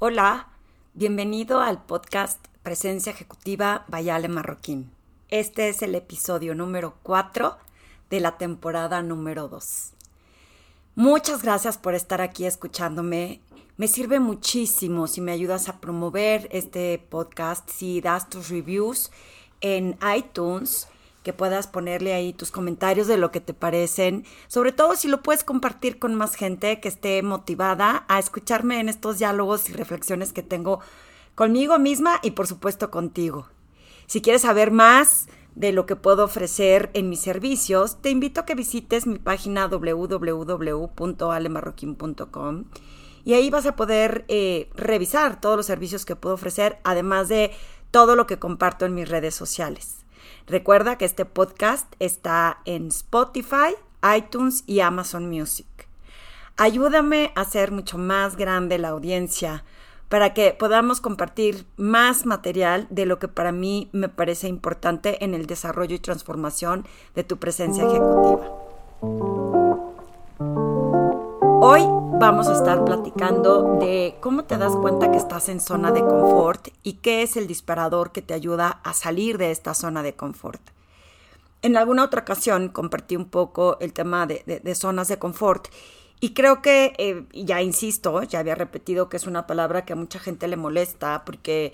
Hola, bienvenido al podcast Presencia Ejecutiva Bayale Marroquín. Este es el episodio número 4 de la temporada número 2. Muchas gracias por estar aquí escuchándome. Me sirve muchísimo si me ayudas a promover este podcast, si das tus reviews en iTunes que puedas ponerle ahí tus comentarios de lo que te parecen, sobre todo si lo puedes compartir con más gente que esté motivada a escucharme en estos diálogos y reflexiones que tengo conmigo misma y por supuesto contigo. Si quieres saber más de lo que puedo ofrecer en mis servicios, te invito a que visites mi página www.alemarroquín.com y ahí vas a poder eh, revisar todos los servicios que puedo ofrecer, además de todo lo que comparto en mis redes sociales. Recuerda que este podcast está en Spotify, iTunes y Amazon Music. Ayúdame a hacer mucho más grande la audiencia para que podamos compartir más material de lo que para mí me parece importante en el desarrollo y transformación de tu presencia ejecutiva. Hoy vamos a estar platicando de cómo te das cuenta que estás en zona de confort y qué es el disparador que te ayuda a salir de esta zona de confort. En alguna otra ocasión compartí un poco el tema de, zonas de confort y creo que, eh, ya insisto, ya había repetido que es una palabra que a mucha gente le molesta porque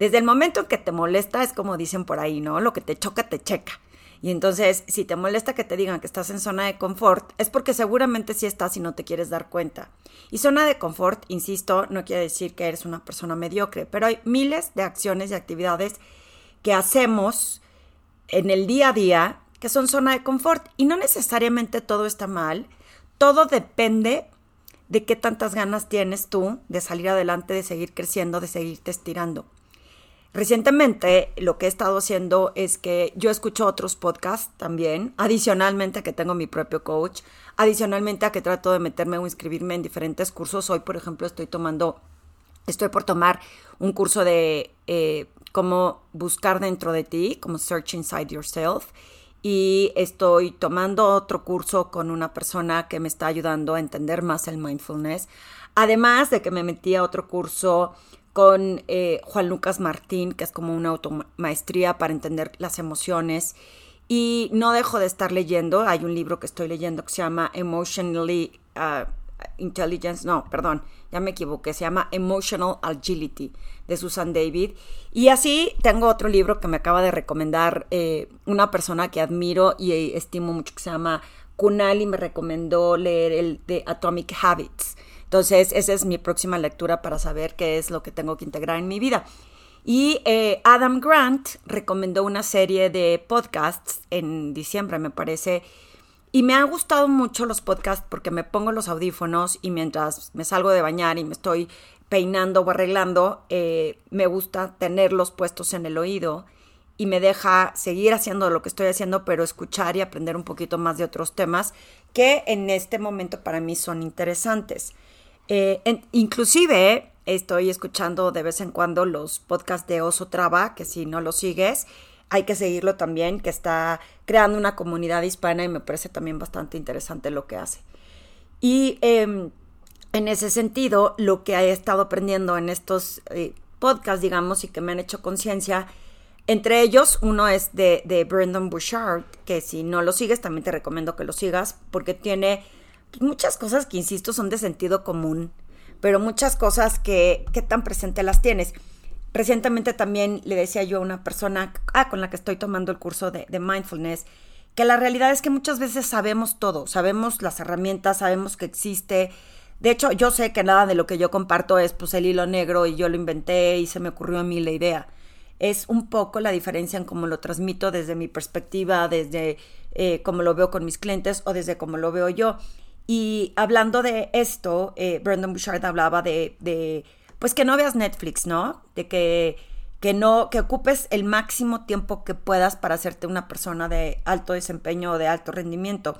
desde el momento en que te molesta es como dicen por ahí, ¿no? Lo que te choca, te checa. Y entonces, si te molesta que te digan que estás en zona de confort, es porque seguramente sí estás y no te quieres dar cuenta. Y zona de confort, insisto, no quiere decir que eres una persona mediocre, pero hay miles de acciones y actividades que hacemos en el día a día que son zona de confort. Y no necesariamente todo está mal, todo depende de qué tantas ganas tienes tú de salir adelante, de seguir creciendo, de seguirte estirando. Recientemente lo que he estado haciendo es que yo escucho otros podcasts también, adicionalmente a que tengo mi propio coach, adicionalmente a que trato de meterme o inscribirme en diferentes cursos. Hoy, por ejemplo, estoy tomando, estoy por tomar un curso de eh, cómo buscar dentro de ti, como Search Inside Yourself. Y estoy tomando otro curso con una persona que me está ayudando a entender más el mindfulness. Además de que me metí a otro curso con eh, Juan Lucas Martín, que es como una automaestría para entender las emociones. Y no dejo de estar leyendo, hay un libro que estoy leyendo que se llama Emotionally uh, Intelligence, no, perdón, ya me equivoqué, se llama Emotional Agility de Susan David. Y así tengo otro libro que me acaba de recomendar eh, una persona que admiro y estimo mucho que se llama Kunal y me recomendó leer el de Atomic Habits. Entonces, esa es mi próxima lectura para saber qué es lo que tengo que integrar en mi vida. Y eh, Adam Grant recomendó una serie de podcasts en diciembre, me parece. Y me han gustado mucho los podcasts porque me pongo los audífonos y mientras me salgo de bañar y me estoy peinando o arreglando, eh, me gusta tenerlos puestos en el oído y me deja seguir haciendo lo que estoy haciendo, pero escuchar y aprender un poquito más de otros temas que en este momento para mí son interesantes. Eh, inclusive estoy escuchando de vez en cuando los podcasts de Oso Traba, que si no lo sigues, hay que seguirlo también, que está creando una comunidad hispana y me parece también bastante interesante lo que hace. Y em, en ese sentido, lo que he estado aprendiendo en estos eh, podcasts, digamos, y que me han hecho conciencia, entre ellos, uno es de, de Brendan Bouchard, que si no lo sigues, también te recomiendo que lo sigas, porque tiene muchas cosas que, insisto, son de sentido común, pero muchas cosas que, ¿qué tan presente las tienes? Recientemente también le decía yo a una persona ah, con la que estoy tomando el curso de, de mindfulness, que la realidad es que muchas veces sabemos todo, sabemos las herramientas, sabemos que existe. De hecho, yo sé que nada de lo que yo comparto es pues el hilo negro y yo lo inventé y se me ocurrió a mí la idea. Es un poco la diferencia en cómo lo transmito desde mi perspectiva, desde eh, cómo lo veo con mis clientes o desde cómo lo veo yo. Y hablando de esto, eh, Brendan Bouchard hablaba de, pues que no veas Netflix, ¿no? De que, que no, que ocupes el máximo tiempo que puedas para hacerte una persona de alto desempeño o de alto rendimiento.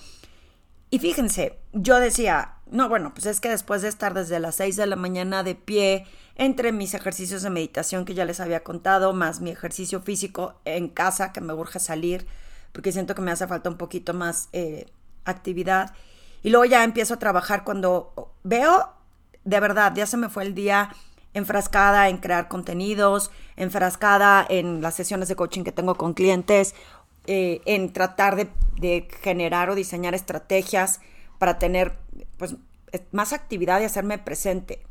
Y fíjense, yo decía, no, bueno, pues es que después de estar desde las 6 de la mañana de pie, entre mis ejercicios de meditación que ya les había contado, más mi ejercicio físico en casa, que me urge salir, porque siento que me hace falta un poquito más eh, actividad y luego ya empiezo a trabajar cuando veo, de verdad, ya se me fue el día enfrascada en crear contenidos, enfrascada en las sesiones de coaching que tengo con clientes, eh, en tratar de, generar o diseñar estrategias para tener pues, más actividad y hacerme presente.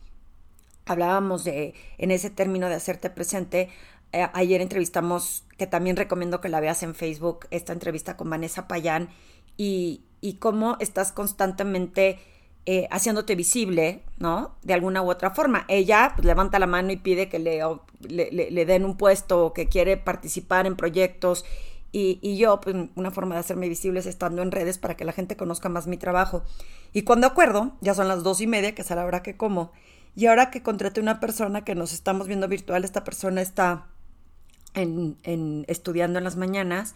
Hablábamos de, en ese término de hacerte presente, eh, ayer entrevistamos, que también recomiendo que la veas en Facebook, esta entrevista con Vanessa Payán, y, y cómo estás constantemente eh, haciéndote visible, ¿no? De alguna u otra forma. Ella pues, levanta la mano y pide que le, le, den un puesto o que quiere participar en proyectos. Y, y, yo, pues una forma de hacerme visible es estando en redes para que la gente conozca más mi trabajo. Y cuando acuerdo, ya son las dos y media, que es a la hora que como. Y ahora que contraté una persona que nos estamos viendo virtual, esta persona está en, en estudiando en las mañanas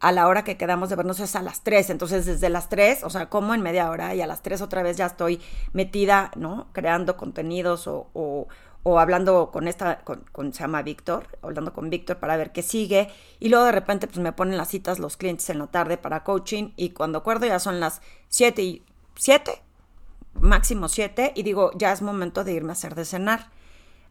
a la hora que quedamos de vernos es a las 3. Entonces, desde las 3, o sea, como en media hora y a las 3 otra vez ya estoy metida, ¿no? Creando contenidos o, o, hablando con esta, con, con, se llama Víctor, hablando con Víctor para ver qué sigue. Y luego de repente, pues me ponen las citas los clientes en la tarde para coaching y cuando acuerdo ya son las 7 y 7, máximo 7, y digo, ya es momento de irme a hacer de cenar.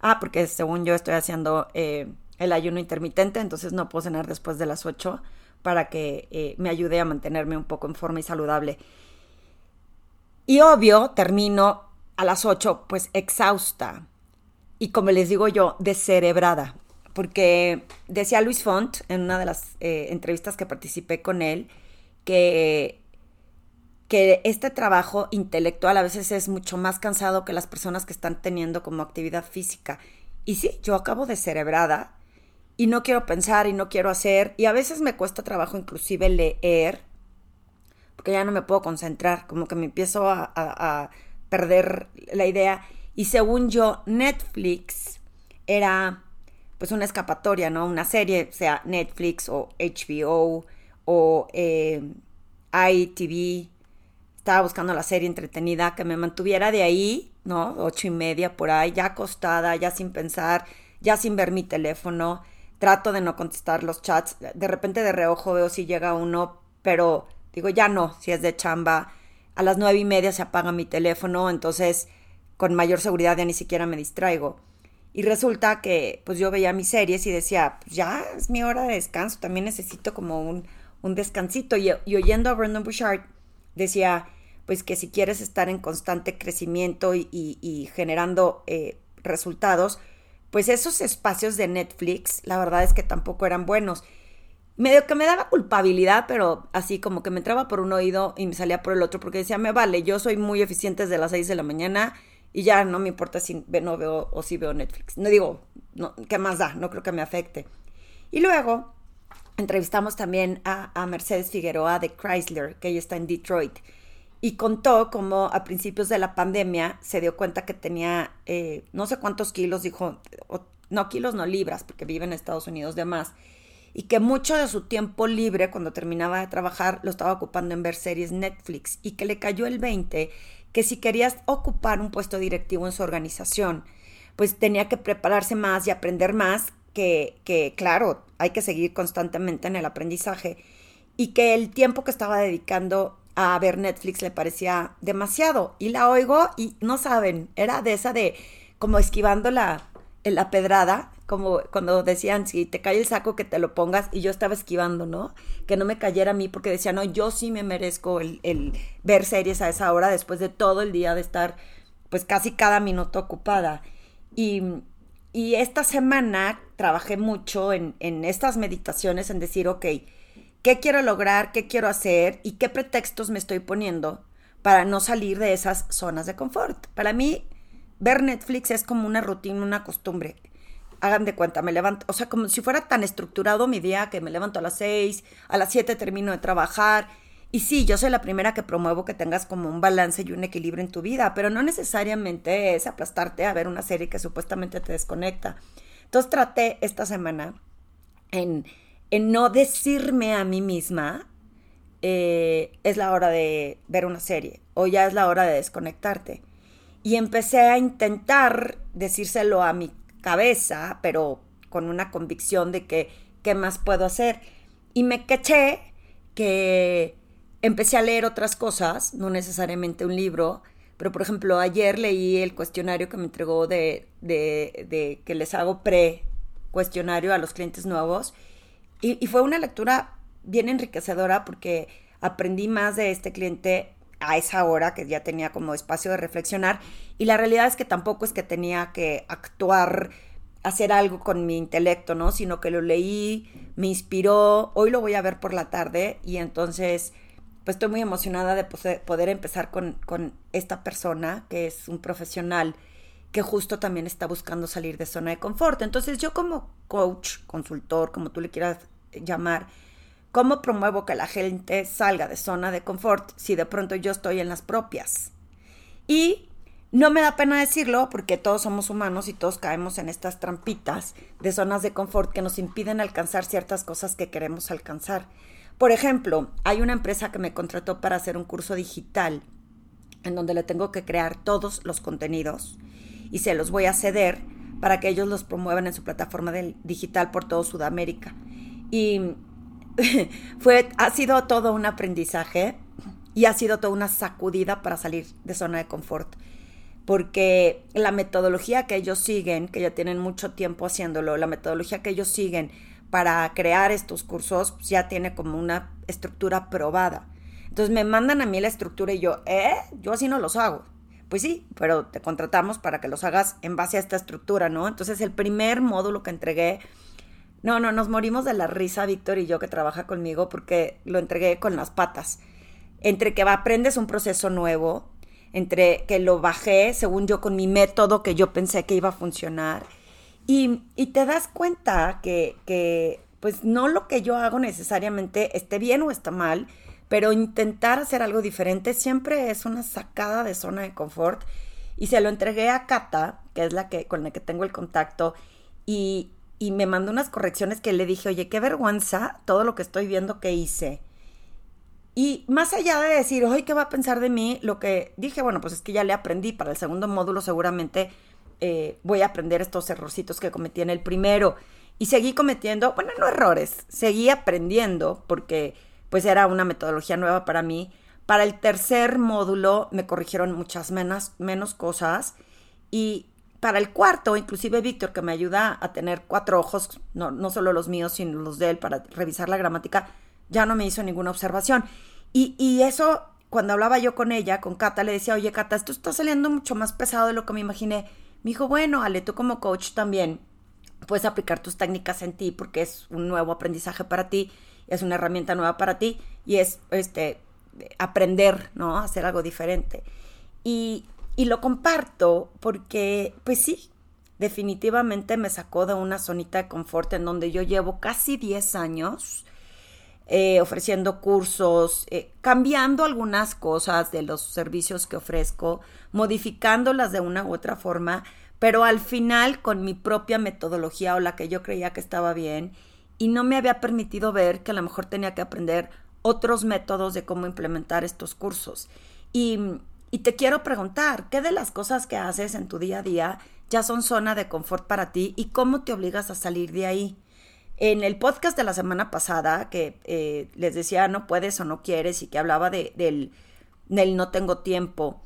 Ah, porque según yo estoy haciendo eh, el ayuno intermitente, entonces no puedo cenar después de las 8 para que eh, me ayude a mantenerme un poco en forma y saludable. Y obvio, termino a las 8 pues exhausta y como les digo yo, descerebrada, porque decía Luis Font en una de las eh, entrevistas que participé con él que, que este trabajo intelectual a veces es mucho más cansado que las personas que están teniendo como actividad física. Y sí, yo acabo descerebrada y no quiero pensar y no quiero hacer y a veces me cuesta trabajo inclusive leer porque ya no me puedo concentrar, como que me empiezo a, perder la idea y según yo Netflix era pues una escapatoria, ¿no? Una serie, sea Netflix o HBO o eh, ITV. Estaba buscando la serie entretenida que me mantuviera de ahí, ¿no? Ocho y media por ahí, ya acostada, ya sin pensar, ya sin ver mi teléfono trato de no contestar los chats. De repente de reojo veo si llega uno, pero digo, ya no, si es de chamba. A las nueve y media se apaga mi teléfono, entonces con mayor seguridad ya ni siquiera me distraigo. Y resulta que pues yo veía mis series y decía, pues ya es mi hora de descanso, también necesito como un, un descansito. Y, oyendo a Brandon Bouchard decía, pues que si quieres estar en constante crecimiento y, y, generando eh, resultados, pues esos espacios de Netflix, la verdad es que tampoco eran buenos. Medio que me daba culpabilidad, pero así como que me entraba por un oído y me salía por el otro, porque decía, me vale, yo soy muy eficiente desde las 6 de la mañana y ya no me importa si no veo o si veo Netflix. No digo, ¿qué más da? No creo que me afecte. Y luego entrevistamos también a, a Mercedes Figueroa de Chrysler, que ella está en Detroit y contó cómo a principios de la pandemia se dio cuenta que tenía eh, no sé cuántos kilos, dijo, no kilos, no libras, porque vive en Estados Unidos de más, y que mucho de su tiempo libre cuando terminaba de trabajar lo estaba ocupando en ver series Netflix y que le cayó el 20 que si querías ocupar un puesto directivo en su organización, pues tenía que prepararse más y aprender más, que, que claro, hay que seguir constantemente en el aprendizaje y que el tiempo que estaba dedicando a ver Netflix le parecía demasiado. Y la oigo y no saben, era de esa de como esquivando la, la pedrada, como cuando decían, si te cae el saco que te lo pongas, y yo estaba esquivando, ¿no? Que no me cayera a mí porque decía, no, yo sí me merezco el, ver series a esa hora después de todo el día de estar pues casi cada minuto ocupada. Y, y esta semana trabajé mucho en, en estas meditaciones, en decir, ok, qué quiero lograr, qué quiero hacer y qué pretextos me estoy poniendo para no salir de esas zonas de confort. Para mí, ver Netflix es como una rutina, una costumbre. Hagan de cuenta, me levanto, o sea, como si fuera tan estructurado mi día que me levanto a las seis, a las siete termino de trabajar. Y sí, yo soy la primera que promuevo que tengas como un balance y un equilibrio en tu vida, pero no necesariamente es aplastarte a ver una serie que supuestamente te desconecta. Entonces traté esta semana en en no decirme a mí misma, eh, es la hora de ver una serie o ya es la hora de desconectarte. Y empecé a intentar decírselo a mi cabeza, pero con una convicción de que qué más puedo hacer. Y me caché que empecé a leer otras cosas, no necesariamente un libro, pero por ejemplo, ayer leí el cuestionario que me entregó de, de, de que les hago pre-cuestionario a los clientes nuevos y, y fue una lectura bien enriquecedora porque aprendí más de este cliente a esa hora que ya tenía como espacio de reflexionar. Y la realidad es que tampoco es que tenía que actuar hacer algo con mi intelecto, ¿no? Sino que lo leí, me inspiró, hoy lo voy a ver por la tarde y entonces pues estoy muy emocionada de poder empezar con, con esta persona que es un profesional que justo también está buscando salir de zona de confort. Entonces yo como coach, consultor, como tú le quieras llamar, ¿cómo promuevo que la gente salga de zona de confort si de pronto yo estoy en las propias? Y no me da pena decirlo porque todos somos humanos y todos caemos en estas trampitas de zonas de confort que nos impiden alcanzar ciertas cosas que queremos alcanzar. Por ejemplo, hay una empresa que me contrató para hacer un curso digital en donde le tengo que crear todos los contenidos y se los voy a ceder para que ellos los promuevan en su plataforma digital por todo Sudamérica. Y fue, ha sido todo un aprendizaje y ha sido toda una sacudida para salir de zona de confort porque la metodología que ellos siguen, que ya tienen mucho tiempo haciéndolo, la metodología que ellos siguen para crear estos cursos pues, ya tiene como una estructura probada. Entonces me mandan a mí la estructura y yo, ¿eh? Yo así no los hago. Pues sí, pero te contratamos para que los hagas en base a esta estructura, ¿no? Entonces el primer módulo que entregué, no, no, nos morimos de la risa, Víctor y yo que trabaja conmigo, porque lo entregué con las patas. Entre que aprendes un proceso nuevo, entre que lo bajé, según yo, con mi método que yo pensé que iba a funcionar. Y, y te das cuenta que, que, pues no lo que yo hago necesariamente esté bien o está mal, pero intentar hacer algo diferente siempre es una sacada de zona de confort. Y se lo entregué a Cata, que es la que, con la que tengo el contacto, y, y me mandó unas correcciones que le dije, oye, qué vergüenza todo lo que estoy viendo que hice y más allá de decir, hoy ¿qué va a pensar de mí? Lo que dije, bueno, pues es que ya le aprendí. Para el segundo módulo seguramente eh, voy a aprender estos errorcitos que cometí en el primero. Y seguí cometiendo, bueno, no errores, seguí aprendiendo porque pues era una metodología nueva para mí. Para el tercer módulo me corrigieron muchas menos, menos cosas. Y para el cuarto, inclusive Víctor, que me ayuda a tener cuatro ojos, no, no solo los míos, sino los de él, para revisar la gramática, ya no me hizo ninguna observación. Y, y eso, cuando hablaba yo con ella, con Cata, le decía, oye, Cata, esto está saliendo mucho más pesado de lo que me imaginé. Me dijo, bueno, Ale, tú como coach también puedes aplicar tus técnicas en ti porque es un nuevo aprendizaje para ti, es una herramienta nueva para ti y es este aprender, ¿no? Hacer algo diferente. Y, y lo comparto porque, pues sí, definitivamente me sacó de una zonita de confort en donde yo llevo casi 10 años eh, ofreciendo cursos, eh, cambiando algunas cosas de los servicios que ofrezco, modificándolas de una u otra forma, pero al final con mi propia metodología o la que yo creía que estaba bien y no me había permitido ver que a lo mejor tenía que aprender otros métodos de cómo implementar estos cursos. Y, y te quiero preguntar, ¿qué de las cosas que haces en tu día a día ya son zona de confort para ti y cómo te obligas a salir de ahí? En el podcast de la semana pasada, que eh, les decía no puedes o no quieres y que hablaba de, del, no tengo tiempo,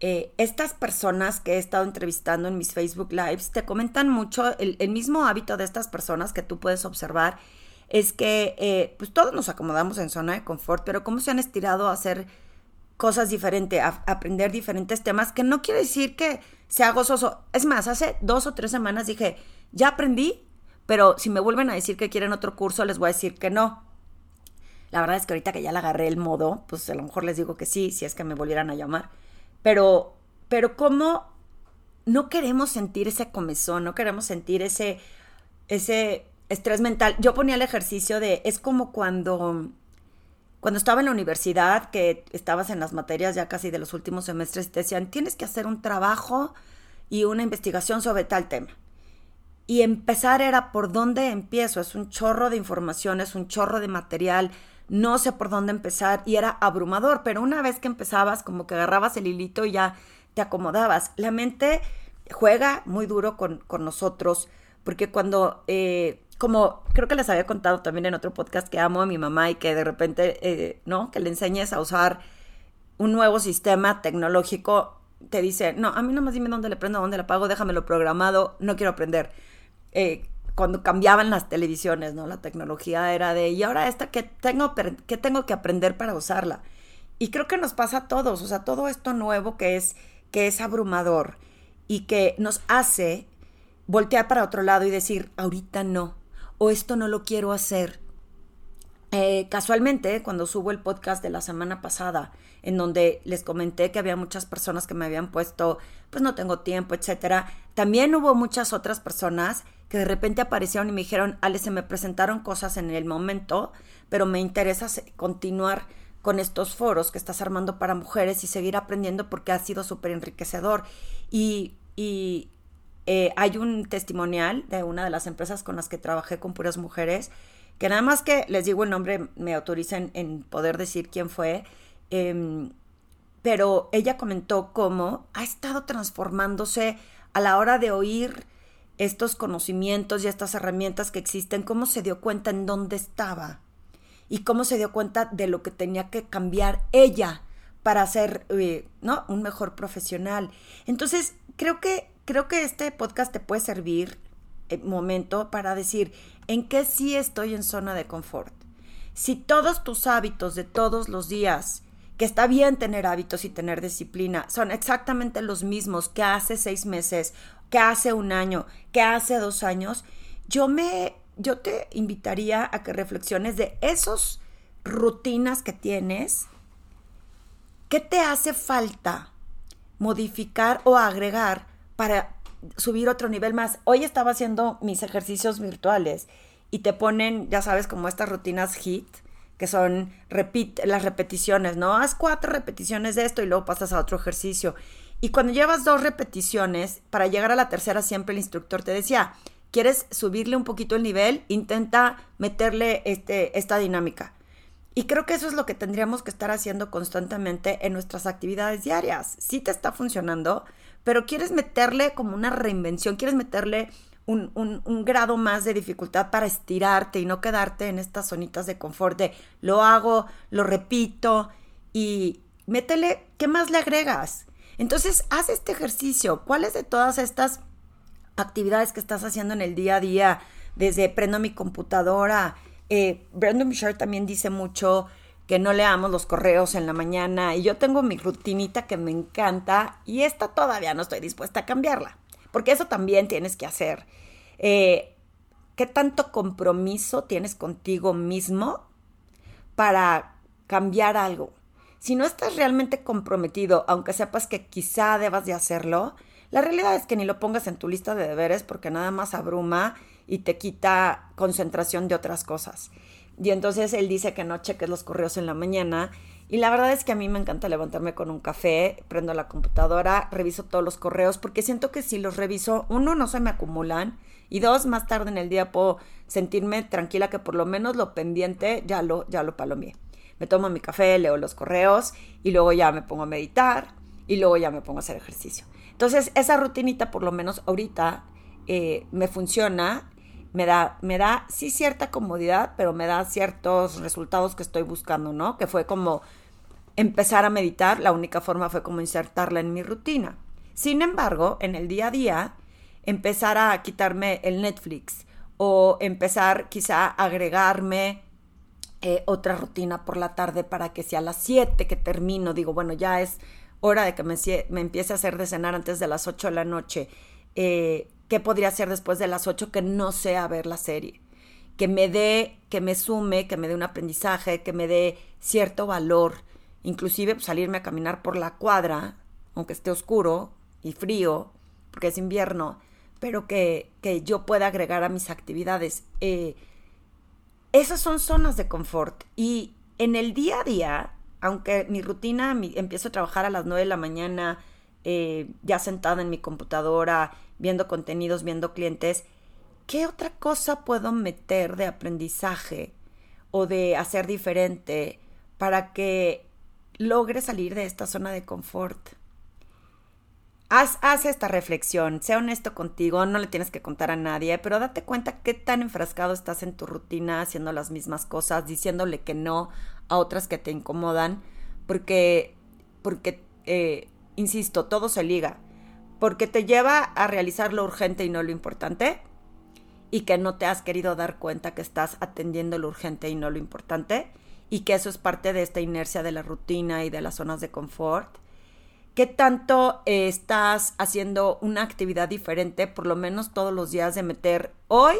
eh, estas personas que he estado entrevistando en mis Facebook Lives te comentan mucho, el, mismo hábito de estas personas que tú puedes observar es que eh, pues todos nos acomodamos en zona de confort, pero cómo se han estirado a hacer cosas diferentes, a, a aprender diferentes temas, que no quiere decir que sea gozoso. Es más, hace dos o tres semanas dije, ya aprendí pero si me vuelven a decir que quieren otro curso, les voy a decir que no. La verdad es que ahorita que ya le agarré el modo, pues a lo mejor les digo que sí, si es que me volvieran a llamar. Pero, pero ¿cómo no queremos sentir ese comezón, no queremos sentir ese, ese estrés mental? Yo ponía el ejercicio de, es como cuando, cuando estaba en la universidad, que estabas en las materias ya casi de los últimos semestres, te decían, tienes que hacer un trabajo y una investigación sobre tal tema y empezar era por dónde empiezo. Es un chorro de información, es un chorro de material, no sé por dónde empezar y era abrumador, pero una vez que empezabas como que agarrabas el hilito y ya te acomodabas. La mente juega muy duro con, nosotros porque cuando, eh, como creo que les había contado también en otro podcast que amo a mi mamá y que de repente, eh, ¿no? Que le enseñes a usar un nuevo sistema tecnológico te dice, no, a mí nomás dime dónde le prendo, dónde le apago, déjamelo programado, no quiero aprender. Eh, cuando cambiaban las televisiones, ¿no? La tecnología era de, y ahora esta, ¿qué tengo, qué tengo que aprender para usarla? Y creo que nos pasa a todos, o sea, todo esto nuevo que es, que es abrumador y que nos hace voltear para otro lado y decir, ahorita no, o esto no lo quiero hacer. Eh, casualmente, cuando subo el podcast de la semana pasada, en donde les comenté que había muchas personas que me habían puesto, pues no tengo tiempo, etcétera, también hubo muchas otras personas que de repente aparecieron y me dijeron, Ale, se me presentaron cosas en el momento, pero me interesa continuar con estos foros que estás armando para mujeres y seguir aprendiendo porque ha sido súper enriquecedor. Y, y eh, hay un testimonial de una de las empresas con las que trabajé con puras mujeres, que nada más que les digo el nombre, me autorizan en poder decir quién fue, em, pero ella comentó cómo ha estado transformándose a la hora de oír estos conocimientos y estas herramientas que existen, cómo se dio cuenta en dónde estaba y cómo se dio cuenta de lo que tenía que cambiar ella para ser eh, ¿no? un mejor profesional. Entonces, creo que creo que este podcast te puede servir eh, momento para decir en qué sí estoy en zona de confort. Si todos tus hábitos de todos los días, que está bien tener hábitos y tener disciplina, son exactamente los mismos que hace seis meses, que hace un año, que hace dos años, yo me, yo te invitaría a que reflexiones de esos rutinas que tienes, ¿qué te hace falta modificar o agregar para subir otro nivel más. Hoy estaba haciendo mis ejercicios virtuales y te ponen, ya sabes, como estas rutinas HIT, que son las repeticiones, ¿no? Haz cuatro repeticiones de esto y luego pasas a otro ejercicio. Y cuando llevas dos repeticiones, para llegar a la tercera siempre el instructor te decía, ¿quieres subirle un poquito el nivel? Intenta meterle este, esta dinámica. Y creo que eso es lo que tendríamos que estar haciendo constantemente en nuestras actividades diarias. Si te está funcionando, pero quieres meterle como una reinvención, quieres meterle un, grado más de dificultad para estirarte y no quedarte en estas zonitas de confort de lo hago, lo repito y métele, ¿qué más le agregas? Entonces, haz este ejercicio. ¿Cuáles de todas estas actividades que estás haciendo en el día a día, desde prendo mi computadora? Eh, Brandon Bouchard también dice mucho que no leamos los correos en la mañana y yo tengo mi rutinita que me encanta y esta todavía no estoy dispuesta a cambiarla, porque eso también tienes que hacer. Eh, ¿Qué tanto compromiso tienes contigo mismo para cambiar algo? Si no estás realmente comprometido, aunque sepas que quizá debas de hacerlo, la realidad es que ni lo pongas en tu lista de deberes porque nada más abruma y te quita concentración de otras cosas. Y entonces él dice que no cheques los correos en la mañana. Y la verdad es que a mí me encanta levantarme con un café, prendo la computadora, reviso todos los correos, porque siento que si los reviso, uno, no se me acumulan, y dos, más tarde en el día puedo sentirme tranquila que por lo menos lo pendiente ya lo, ya lo. Me tomo mi café, leo los correos, y luego ya me pongo a meditar, y luego ya me pongo a hacer ejercicio. Entonces, esa rutinita, por lo menos ahorita, eh, me funciona me da, me da sí cierta comodidad, pero me da ciertos resultados que estoy buscando, ¿no? Que fue como empezar a meditar, la única forma fue como insertarla en mi rutina. Sin embargo, en el día a día, empezar a quitarme el Netflix o empezar quizá a agregarme eh, otra rutina por la tarde para que sea a las 7 que termino, digo, bueno, ya es hora de que me, me empiece a hacer de cenar antes de las 8 de la noche. Eh, qué podría hacer después de las 8 que no sea ver la serie, que me dé, que me sume, que me dé un aprendizaje, que me dé cierto valor, inclusive pues, salirme a caminar por la cuadra, aunque esté oscuro y frío, porque es invierno, pero que, que yo pueda agregar a mis actividades. Eh, esas son zonas de confort. Y en el día a día, aunque mi rutina, empiezo a trabajar a las 9 de la mañana, eh, ya sentada en mi computadora, viendo contenidos, viendo clientes, ¿qué otra cosa puedo meter de aprendizaje o de hacer diferente para que logre salir de esta zona de confort? Haz, haz, esta reflexión, sea honesto contigo, no le tienes que contar a nadie, pero date cuenta qué tan enfrascado estás en tu rutina, haciendo las mismas cosas, diciéndole que no a otras que te incomodan, porque, porque eh, insisto, todo se liga, porque te lleva a realizar lo urgente y no lo importante, y que no te has querido dar cuenta que estás atendiendo lo urgente y no lo importante, y que eso es parte de esta inercia de la rutina y de las zonas de confort. ¿Qué tanto eh, estás haciendo una actividad diferente, por lo menos todos los días, de meter hoy,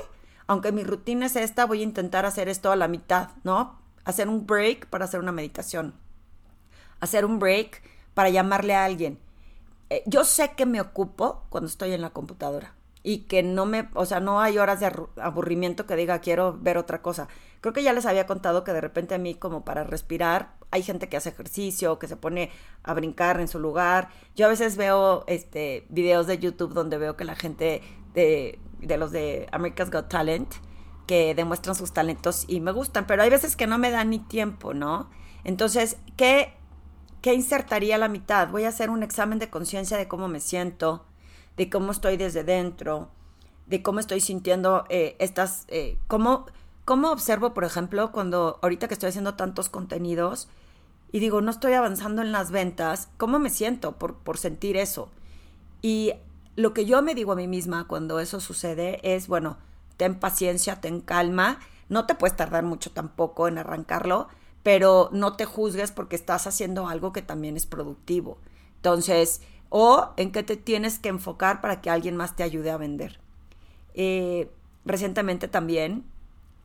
aunque mi rutina es esta, voy a intentar hacer esto a la mitad, ¿no? Hacer un break para hacer una meditación. Hacer un break para llamarle a alguien. Eh, yo sé que me ocupo cuando estoy en la computadora y que no me, o sea, no hay horas de aburrimiento que diga quiero ver otra cosa. Creo que ya les había contado que de repente a mí como para respirar hay gente que hace ejercicio, que se pone a brincar en su lugar. Yo a veces veo este videos de YouTube donde veo que la gente de, de los de America's Got Talent que demuestran sus talentos y me gustan, pero hay veces que no me dan ni tiempo, ¿no? Entonces, ¿qué, qué insertaría la mitad? Voy a hacer un examen de conciencia de cómo me siento, de cómo estoy desde dentro, de cómo estoy sintiendo eh, estas, eh, cómo, cómo observo, por ejemplo, cuando ahorita que estoy haciendo tantos contenidos y digo, no estoy avanzando en las ventas, ¿cómo me siento por, por sentir eso? Y lo que yo me digo a mí misma cuando eso sucede es, bueno, ten paciencia, ten calma, no te puedes tardar mucho tampoco en arrancarlo, pero no te juzgues porque estás haciendo algo que también es productivo. Entonces, o en qué te tienes que enfocar para que alguien más te ayude a vender. Eh, recientemente también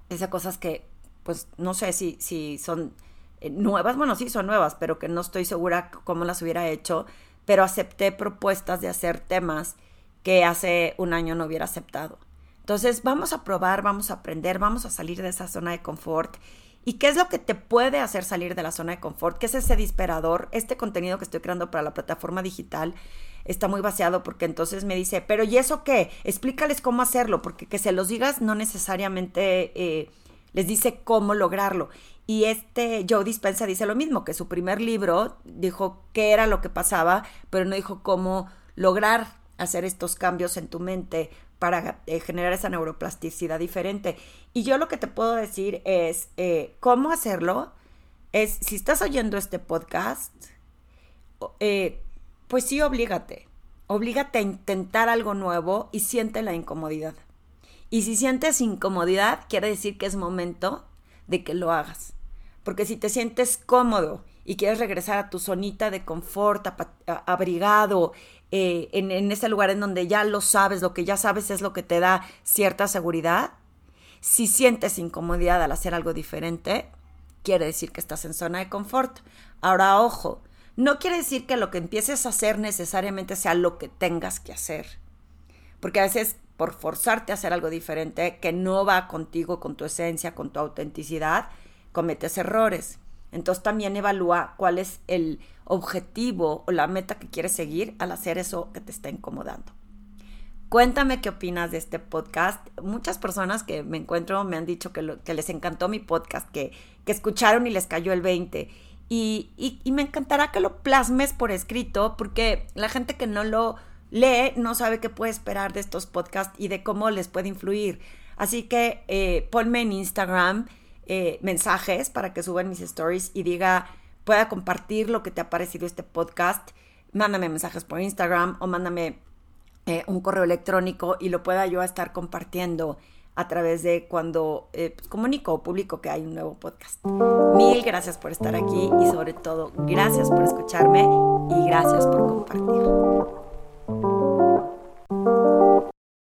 hice cosas que, pues no sé si, si son eh, nuevas, bueno, sí son nuevas, pero que no estoy segura cómo las hubiera hecho, pero acepté propuestas de hacer temas que hace un año no hubiera aceptado. Entonces vamos a probar, vamos a aprender, vamos a salir de esa zona de confort ¿Y qué es lo que te puede hacer salir de la zona de confort? ¿Qué es ese disparador? Este contenido que estoy creando para la plataforma digital está muy vaciado porque entonces me dice, pero ¿y eso qué? Explícales cómo hacerlo, porque que se los digas no necesariamente eh, les dice cómo lograrlo. Y este Joe Dispensa dice lo mismo, que su primer libro dijo qué era lo que pasaba, pero no dijo cómo lograr hacer estos cambios en tu mente para eh, generar esa neuroplasticidad diferente. Y yo lo que te puedo decir es eh, cómo hacerlo. Es, si estás oyendo este podcast, eh, pues sí, oblígate. Oblígate a intentar algo nuevo y siente la incomodidad. Y si sientes incomodidad, quiere decir que es momento de que lo hagas. Porque si te sientes cómodo y quieres regresar a tu zonita de confort, abrigado, eh, en, ese lugar en donde ya lo sabes, lo que ya sabes es lo que te da cierta seguridad, si sientes incomodidad al hacer algo diferente, quiere decir que estás en zona de confort. Ahora, ojo, no quiere decir que lo que empieces a hacer necesariamente sea lo que tengas que hacer. Porque a veces por forzarte a hacer algo diferente que no va contigo, con tu esencia, con tu autenticidad, cometes errores. Entonces también evalúa cuál es el objetivo o la meta que quieres seguir al hacer eso que te está incomodando. Cuéntame qué opinas de este podcast. Muchas personas que me encuentro me han dicho que, que les encantó mi podcast, que, que, escucharon y les cayó el 20. Y, y, y me encantará que lo plasmes por escrito, porque la gente que no lo lee no sabe qué puede esperar de estos podcasts y de cómo les puede influir. Así que eh, ponme en Instagram eh, mensajes para que suban mis stories y diga, pueda compartir lo que te ha parecido este podcast. Mándame mensajes por Instagram o mándame eh, un correo electrónico y lo pueda yo estar compartiendo a través de cuando eh, pues, comunico o publico que hay un nuevo podcast. Mil gracias por estar aquí y sobre todo gracias por escucharme y gracias por compartir.